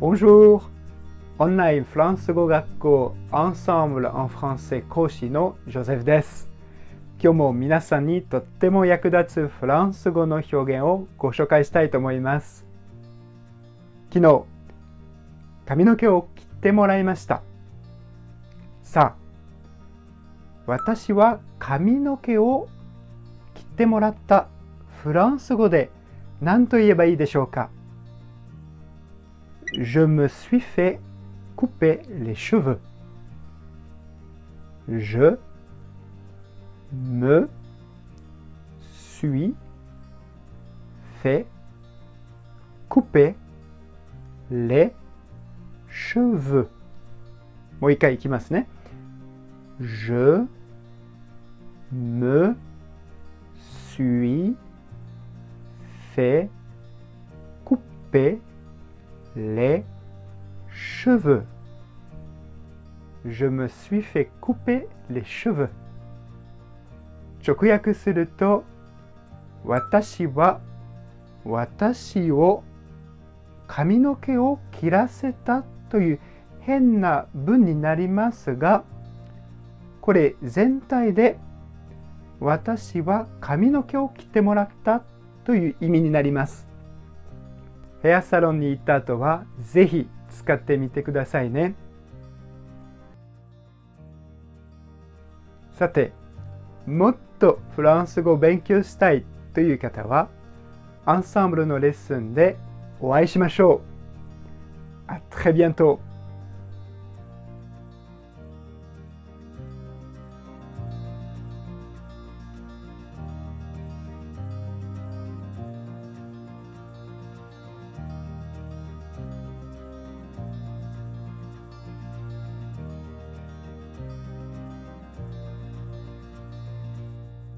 Bonjour! オンラインフランス語学校 Ensemble en français 講師のジョゼフです。今日も皆さんにとっても役立つフランス語の表現をご紹介したいと思います。昨日、髪の毛を切ってもらいました。さあ、私は髪の毛を切ってもらったフランス語で何と言えばいいでしょうか？Je me suis fait couper les cheveux. Je me suis fait couper les cheveux. Je me suis fait couper les cheveux. Je me suis fait couper les cheveux. 直訳すると、私は私を髪の毛を切らせたという変な文になりますが、これ全体で私は髪の毛を切ってもらったという意味になります。ヘアサロンに行った後は是非使ってみてくださいね。さて、もっとフランス語を勉強したいという方は、アンサンブルのレッスンでお会いしましょう。あ、très bientôt!